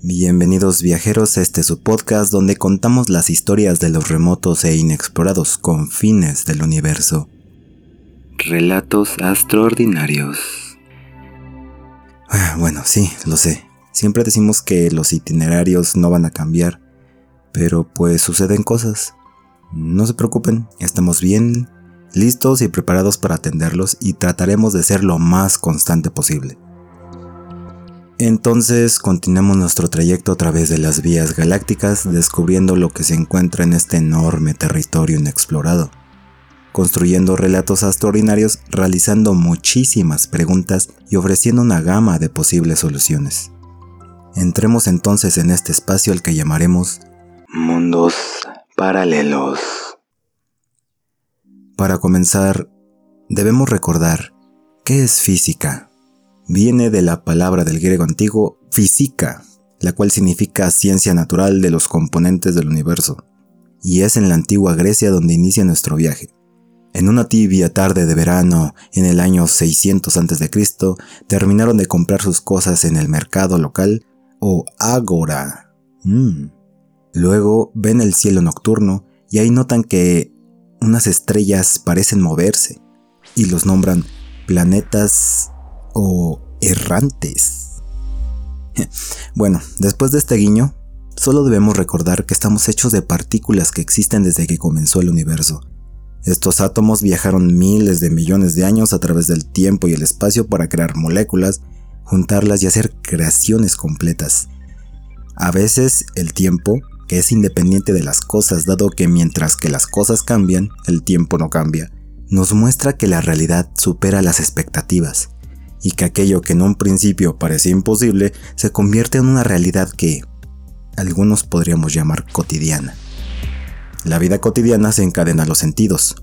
Bienvenidos viajeros a este su podcast donde contamos las historias de los remotos e inexplorados confines del universo. Relatos extraordinarios. Ah, bueno, sí, lo sé. Siempre decimos que los itinerarios no van a cambiar, pero pues suceden cosas. No se preocupen, estamos bien, listos y preparados para atenderlos y trataremos de ser lo más constante posible. Entonces continuemos nuestro trayecto a través de las vías galácticas descubriendo lo que se encuentra en este enorme territorio inexplorado, construyendo relatos extraordinarios, realizando muchísimas preguntas y ofreciendo una gama de posibles soluciones. Entremos entonces en este espacio al que llamaremos mundos paralelos. Para comenzar, debemos recordar qué es física viene de la palabra del griego antiguo física, la cual significa ciencia natural de los componentes del universo, y es en la antigua Grecia donde inicia nuestro viaje. En una tibia tarde de verano, en el año 600 a.C., terminaron de comprar sus cosas en el mercado local o ágora. Mm. Luego ven el cielo nocturno y ahí notan que unas estrellas parecen moverse y los nombran planetas o errantes. bueno, después de este guiño, solo debemos recordar que estamos hechos de partículas que existen desde que comenzó el universo. Estos átomos viajaron miles de millones de años a través del tiempo y el espacio para crear moléculas, juntarlas y hacer creaciones completas. A veces el tiempo, que es independiente de las cosas dado que mientras que las cosas cambian, el tiempo no cambia, nos muestra que la realidad supera las expectativas y que aquello que en un principio parecía imposible se convierte en una realidad que algunos podríamos llamar cotidiana. La vida cotidiana se encadena a los sentidos.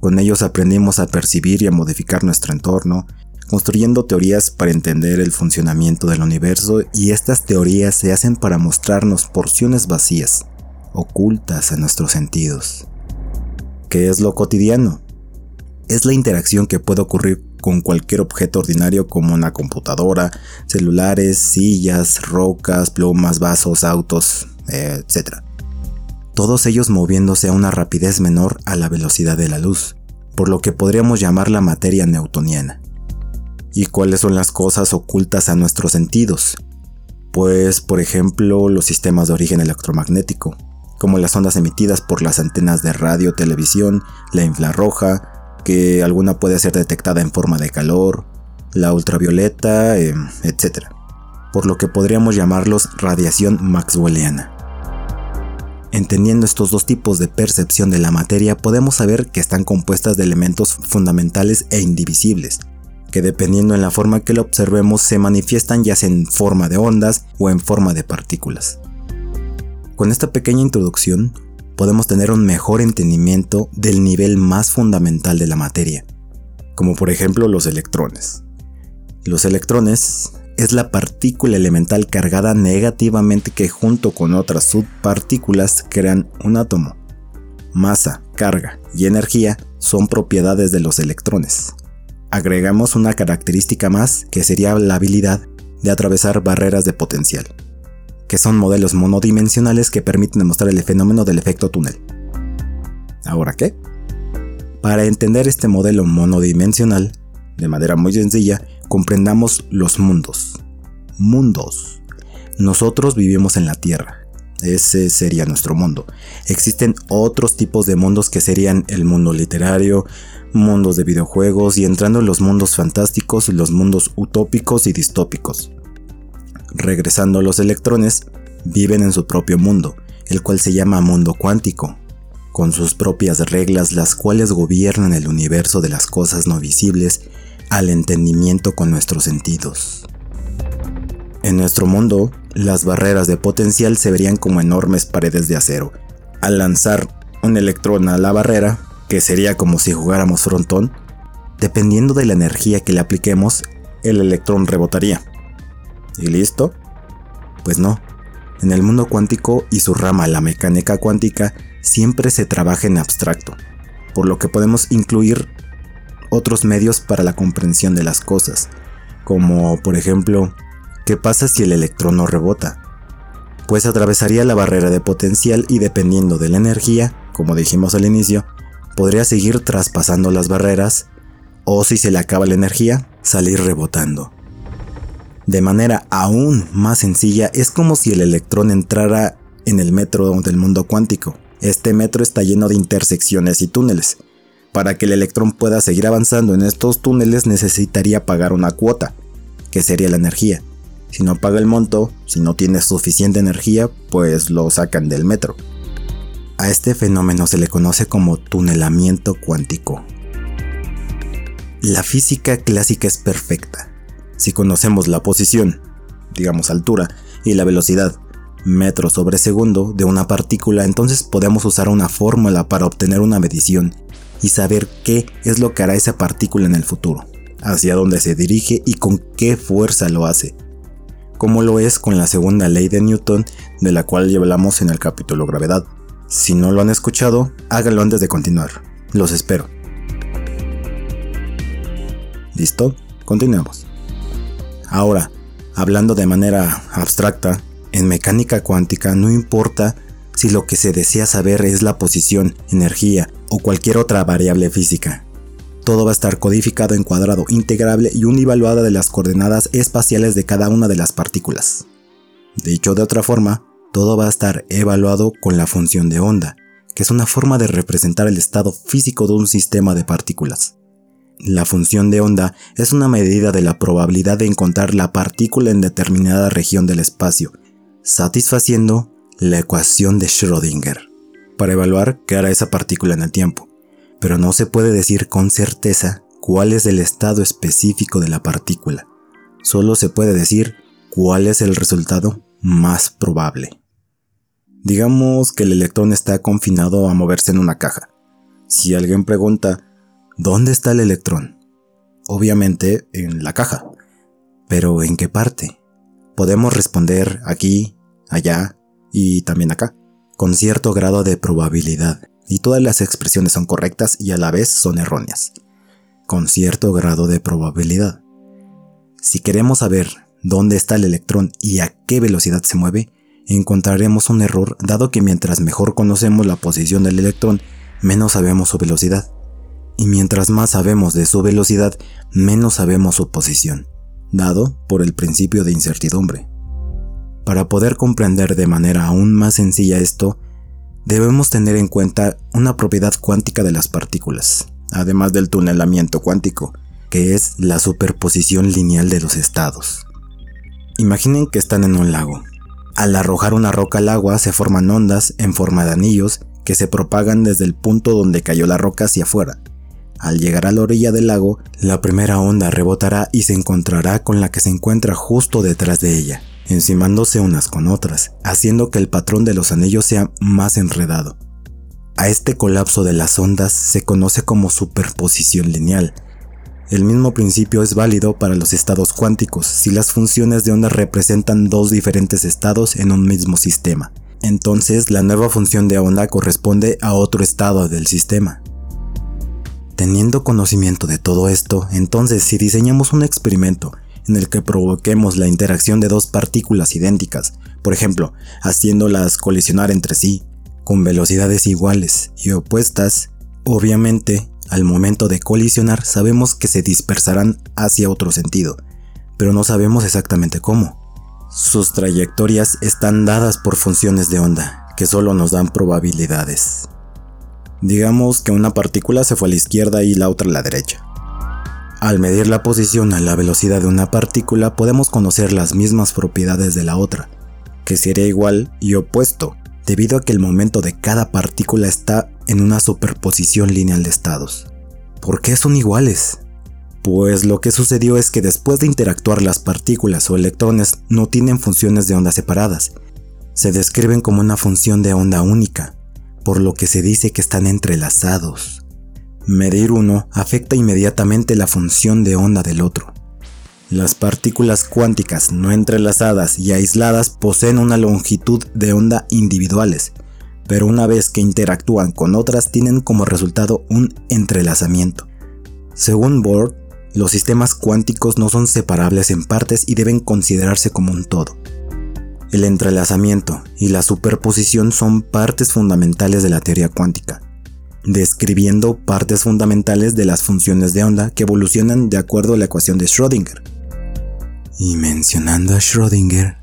Con ellos aprendimos a percibir y a modificar nuestro entorno, construyendo teorías para entender el funcionamiento del universo y estas teorías se hacen para mostrarnos porciones vacías, ocultas en nuestros sentidos. ¿Qué es lo cotidiano? Es la interacción que puede ocurrir con cualquier objeto ordinario como una computadora, celulares, sillas, rocas, plumas, vasos, autos, etc. Todos ellos moviéndose a una rapidez menor a la velocidad de la luz, por lo que podríamos llamar la materia newtoniana. ¿Y cuáles son las cosas ocultas a nuestros sentidos? Pues, por ejemplo, los sistemas de origen electromagnético, como las ondas emitidas por las antenas de radio, televisión, la infrarroja, que alguna puede ser detectada en forma de calor, la ultravioleta, em, etc. Por lo que podríamos llamarlos radiación maxwelliana. Entendiendo estos dos tipos de percepción de la materia, podemos saber que están compuestas de elementos fundamentales e indivisibles, que dependiendo en la forma que lo observemos se manifiestan ya sea en forma de ondas o en forma de partículas. Con esta pequeña introducción, podemos tener un mejor entendimiento del nivel más fundamental de la materia, como por ejemplo los electrones. Los electrones es la partícula elemental cargada negativamente que junto con otras subpartículas crean un átomo. Masa, carga y energía son propiedades de los electrones. Agregamos una característica más que sería la habilidad de atravesar barreras de potencial que son modelos monodimensionales que permiten demostrar el fenómeno del efecto túnel. ¿Ahora qué? Para entender este modelo monodimensional, de manera muy sencilla, comprendamos los mundos. Mundos. Nosotros vivimos en la Tierra. Ese sería nuestro mundo. Existen otros tipos de mundos que serían el mundo literario, mundos de videojuegos y entrando en los mundos fantásticos, los mundos utópicos y distópicos. Regresando los electrones, viven en su propio mundo, el cual se llama mundo cuántico, con sus propias reglas las cuales gobiernan el universo de las cosas no visibles al entendimiento con nuestros sentidos. En nuestro mundo, las barreras de potencial se verían como enormes paredes de acero. Al lanzar un electrón a la barrera, que sería como si jugáramos frontón, dependiendo de la energía que le apliquemos, el electrón rebotaría. ¿Y listo? Pues no. En el mundo cuántico y su rama, la mecánica cuántica, siempre se trabaja en abstracto, por lo que podemos incluir otros medios para la comprensión de las cosas, como por ejemplo, ¿qué pasa si el electrón no rebota? pues atravesaría la barrera de potencial y dependiendo de la energía, como dijimos al inicio, podría seguir traspasando las barreras o si se le acaba la energía, salir rebotando. De manera aún más sencilla, es como si el electrón entrara en el metro del mundo cuántico. Este metro está lleno de intersecciones y túneles. Para que el electrón pueda seguir avanzando en estos túneles necesitaría pagar una cuota, que sería la energía. Si no paga el monto, si no tiene suficiente energía, pues lo sacan del metro. A este fenómeno se le conoce como tunelamiento cuántico. La física clásica es perfecta. Si conocemos la posición, digamos altura, y la velocidad, metro sobre segundo, de una partícula, entonces podemos usar una fórmula para obtener una medición y saber qué es lo que hará esa partícula en el futuro, hacia dónde se dirige y con qué fuerza lo hace como lo es con la segunda ley de Newton, de la cual ya hablamos en el capítulo Gravedad. Si no lo han escuchado, háganlo antes de continuar. Los espero. ¿Listo? Continuemos. Ahora, hablando de manera abstracta, en mecánica cuántica no importa si lo que se desea saber es la posición, energía o cualquier otra variable física. Todo va a estar codificado en cuadrado integrable y univaluada de las coordenadas espaciales de cada una de las partículas. Dicho de otra forma, todo va a estar evaluado con la función de onda, que es una forma de representar el estado físico de un sistema de partículas. La función de onda es una medida de la probabilidad de encontrar la partícula en determinada región del espacio, satisfaciendo la ecuación de Schrödinger, para evaluar qué hará esa partícula en el tiempo pero no se puede decir con certeza cuál es el estado específico de la partícula. Solo se puede decir cuál es el resultado más probable. Digamos que el electrón está confinado a moverse en una caja. Si alguien pregunta, ¿dónde está el electrón? Obviamente en la caja. Pero ¿en qué parte? Podemos responder aquí, allá y también acá, con cierto grado de probabilidad y todas las expresiones son correctas y a la vez son erróneas, con cierto grado de probabilidad. Si queremos saber dónde está el electrón y a qué velocidad se mueve, encontraremos un error dado que mientras mejor conocemos la posición del electrón, menos sabemos su velocidad. Y mientras más sabemos de su velocidad, menos sabemos su posición, dado por el principio de incertidumbre. Para poder comprender de manera aún más sencilla esto, debemos tener en cuenta una propiedad cuántica de las partículas, además del tunelamiento cuántico, que es la superposición lineal de los estados. Imaginen que están en un lago. Al arrojar una roca al agua se forman ondas en forma de anillos que se propagan desde el punto donde cayó la roca hacia afuera. Al llegar a la orilla del lago, la primera onda rebotará y se encontrará con la que se encuentra justo detrás de ella encimándose unas con otras, haciendo que el patrón de los anillos sea más enredado. A este colapso de las ondas se conoce como superposición lineal. El mismo principio es válido para los estados cuánticos si las funciones de onda representan dos diferentes estados en un mismo sistema. Entonces la nueva función de onda corresponde a otro estado del sistema. Teniendo conocimiento de todo esto, entonces si diseñamos un experimento en el que provoquemos la interacción de dos partículas idénticas, por ejemplo, haciéndolas colisionar entre sí, con velocidades iguales y opuestas, obviamente, al momento de colisionar sabemos que se dispersarán hacia otro sentido, pero no sabemos exactamente cómo. Sus trayectorias están dadas por funciones de onda, que solo nos dan probabilidades. Digamos que una partícula se fue a la izquierda y la otra a la derecha. Al medir la posición a la velocidad de una partícula podemos conocer las mismas propiedades de la otra, que sería igual y opuesto, debido a que el momento de cada partícula está en una superposición lineal de estados. ¿Por qué son iguales? Pues lo que sucedió es que después de interactuar las partículas o electrones no tienen funciones de onda separadas, se describen como una función de onda única, por lo que se dice que están entrelazados. Medir uno afecta inmediatamente la función de onda del otro. Las partículas cuánticas no entrelazadas y aisladas poseen una longitud de onda individuales, pero una vez que interactúan con otras tienen como resultado un entrelazamiento. Según Bohr, los sistemas cuánticos no son separables en partes y deben considerarse como un todo. El entrelazamiento y la superposición son partes fundamentales de la teoría cuántica, describiendo partes fundamentales de las funciones de onda que evolucionan de acuerdo a la ecuación de Schrödinger. Y mencionando a Schrödinger,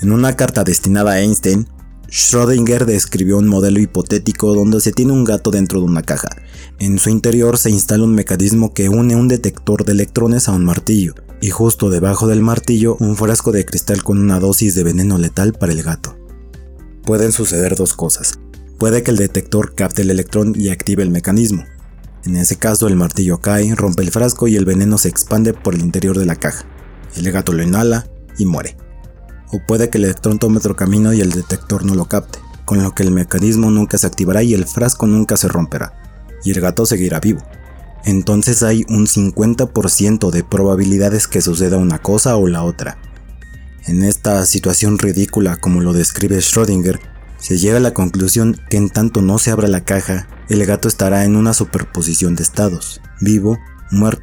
en una carta destinada a Einstein, Schrödinger describió un modelo hipotético donde se tiene un gato dentro de una caja. En su interior se instala un mecanismo que une un detector de electrones a un martillo, y justo debajo del martillo un frasco de cristal con una dosis de veneno letal para el gato. Pueden suceder dos cosas. Puede que el detector capte el electrón y active el mecanismo. En ese caso el martillo cae, rompe el frasco y el veneno se expande por el interior de la caja. El gato lo inhala y muere o puede que el electrón tome otro camino y el detector no lo capte, con lo que el mecanismo nunca se activará y el frasco nunca se romperá, y el gato seguirá vivo. Entonces hay un 50% de probabilidades que suceda una cosa o la otra. En esta situación ridícula como lo describe Schrödinger, se llega a la conclusión que en tanto no se abra la caja, el gato estará en una superposición de estados, vivo, muerto,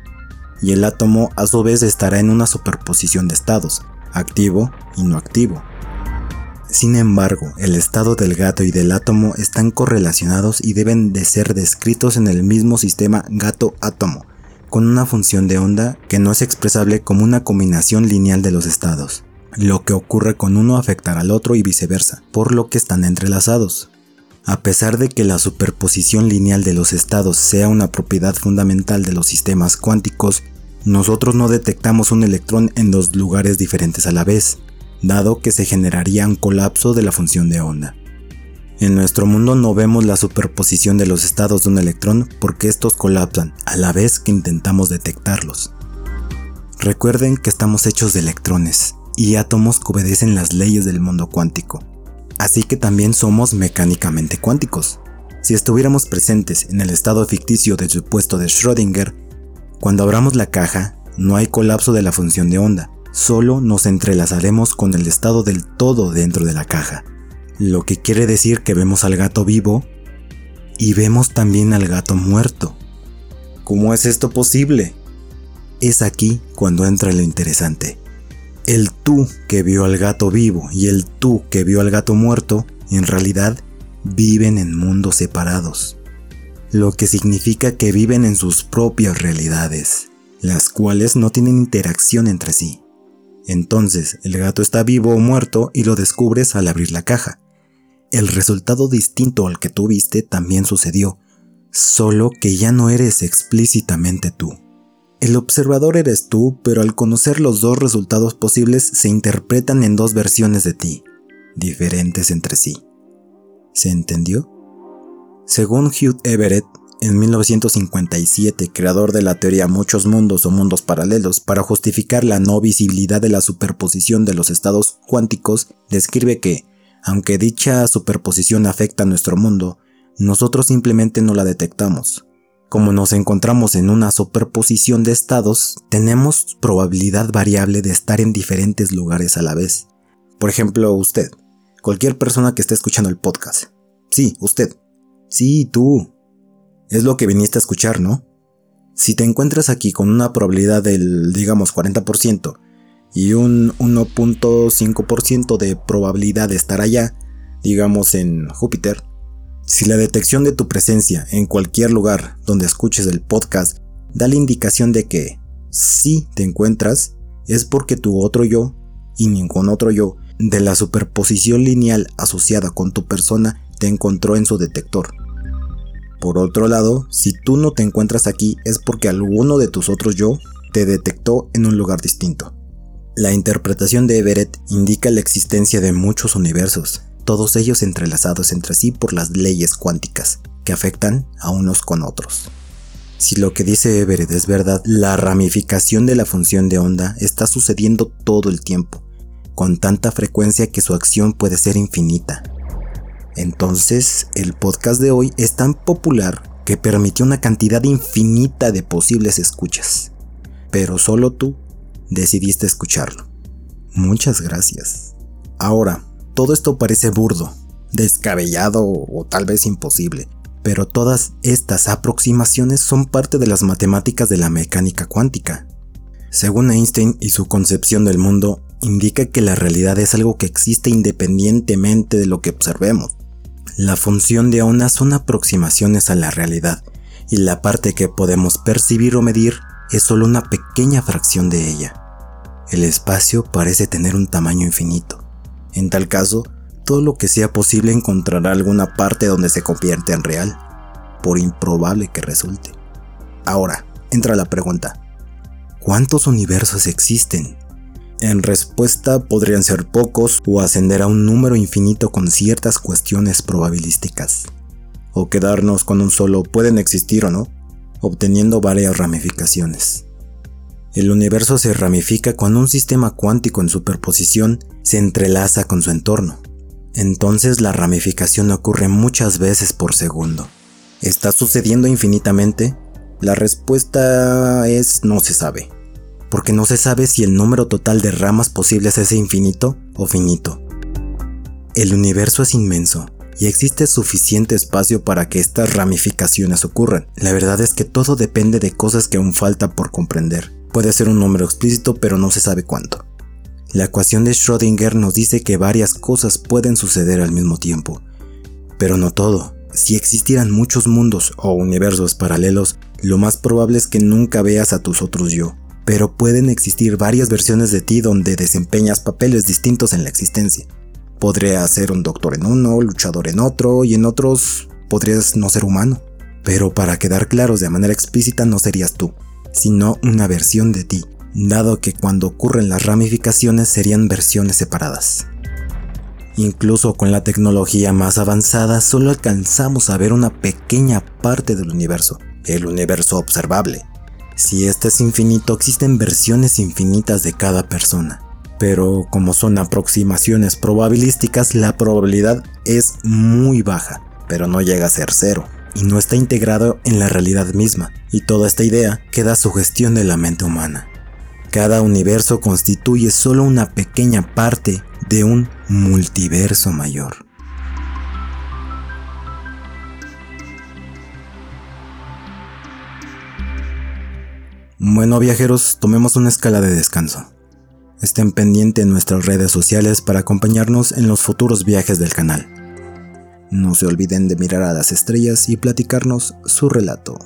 y el átomo a su vez estará en una superposición de estados, activo y no activo. Sin embargo, el estado del gato y del átomo están correlacionados y deben de ser descritos en el mismo sistema gato-átomo, con una función de onda que no es expresable como una combinación lineal de los estados. Lo que ocurre con uno afectará al otro y viceversa, por lo que están entrelazados. A pesar de que la superposición lineal de los estados sea una propiedad fundamental de los sistemas cuánticos, nosotros no detectamos un electrón en dos lugares diferentes a la vez, dado que se generaría un colapso de la función de onda. En nuestro mundo no vemos la superposición de los estados de un electrón porque estos colapsan a la vez que intentamos detectarlos. Recuerden que estamos hechos de electrones y átomos que obedecen las leyes del mundo cuántico, así que también somos mecánicamente cuánticos. Si estuviéramos presentes en el estado ficticio del supuesto de Schrödinger, cuando abramos la caja, no hay colapso de la función de onda, solo nos entrelazaremos con el estado del todo dentro de la caja, lo que quiere decir que vemos al gato vivo y vemos también al gato muerto. ¿Cómo es esto posible? Es aquí cuando entra lo interesante. El tú que vio al gato vivo y el tú que vio al gato muerto, en realidad, viven en mundos separados lo que significa que viven en sus propias realidades, las cuales no tienen interacción entre sí. Entonces, el gato está vivo o muerto y lo descubres al abrir la caja. El resultado distinto al que tú viste también sucedió, solo que ya no eres explícitamente tú. El observador eres tú, pero al conocer los dos resultados posibles se interpretan en dos versiones de ti, diferentes entre sí. ¿Se entendió? Según Hugh Everett, en 1957, creador de la teoría muchos mundos o mundos paralelos, para justificar la no visibilidad de la superposición de los estados cuánticos, describe que, aunque dicha superposición afecta a nuestro mundo, nosotros simplemente no la detectamos. Como nos encontramos en una superposición de estados, tenemos probabilidad variable de estar en diferentes lugares a la vez. Por ejemplo, usted, cualquier persona que esté escuchando el podcast. Sí, usted Sí, tú. Es lo que viniste a escuchar, ¿no? Si te encuentras aquí con una probabilidad del, digamos, 40% y un 1.5% de probabilidad de estar allá, digamos en Júpiter, si la detección de tu presencia en cualquier lugar donde escuches el podcast da la indicación de que si te encuentras, es porque tu otro yo y ningún otro yo de la superposición lineal asociada con tu persona te encontró en su detector. Por otro lado, si tú no te encuentras aquí es porque alguno de tus otros yo te detectó en un lugar distinto. La interpretación de Everett indica la existencia de muchos universos, todos ellos entrelazados entre sí por las leyes cuánticas, que afectan a unos con otros. Si lo que dice Everett es verdad, la ramificación de la función de onda está sucediendo todo el tiempo, con tanta frecuencia que su acción puede ser infinita. Entonces, el podcast de hoy es tan popular que permitió una cantidad infinita de posibles escuchas. Pero solo tú decidiste escucharlo. Muchas gracias. Ahora, todo esto parece burdo, descabellado o tal vez imposible, pero todas estas aproximaciones son parte de las matemáticas de la mecánica cuántica. Según Einstein y su concepción del mundo, indica que la realidad es algo que existe independientemente de lo que observemos. La función de una son aproximaciones a la realidad, y la parte que podemos percibir o medir es solo una pequeña fracción de ella. El espacio parece tener un tamaño infinito. En tal caso, todo lo que sea posible encontrará alguna parte donde se convierte en real, por improbable que resulte. Ahora, entra la pregunta, ¿cuántos universos existen? En respuesta podrían ser pocos o ascender a un número infinito con ciertas cuestiones probabilísticas. O quedarnos con un solo pueden existir o no, obteniendo varias ramificaciones. El universo se ramifica cuando un sistema cuántico en superposición se entrelaza con su entorno. Entonces la ramificación ocurre muchas veces por segundo. ¿Está sucediendo infinitamente? La respuesta es no se sabe porque no se sabe si el número total de ramas posibles es infinito o finito. El universo es inmenso y existe suficiente espacio para que estas ramificaciones ocurran. La verdad es que todo depende de cosas que aún falta por comprender. Puede ser un número explícito pero no se sabe cuánto. La ecuación de Schrödinger nos dice que varias cosas pueden suceder al mismo tiempo, pero no todo. Si existieran muchos mundos o universos paralelos, lo más probable es que nunca veas a tus otros yo, pero pueden existir varias versiones de ti donde desempeñas papeles distintos en la existencia. Podría ser un doctor en uno, luchador en otro, y en otros podrías no ser humano. Pero para quedar claros de manera explícita no serías tú, sino una versión de ti, dado que cuando ocurren las ramificaciones serían versiones separadas. Incluso con la tecnología más avanzada solo alcanzamos a ver una pequeña parte del universo, el universo observable, si este es infinito, existen versiones infinitas de cada persona. Pero como son aproximaciones probabilísticas, la probabilidad es muy baja, pero no llega a ser cero, y no está integrado en la realidad misma, y toda esta idea queda sugestión de la mente humana. Cada universo constituye solo una pequeña parte de un multiverso mayor. Bueno viajeros, tomemos una escala de descanso. Estén pendientes en nuestras redes sociales para acompañarnos en los futuros viajes del canal. No se olviden de mirar a las estrellas y platicarnos su relato.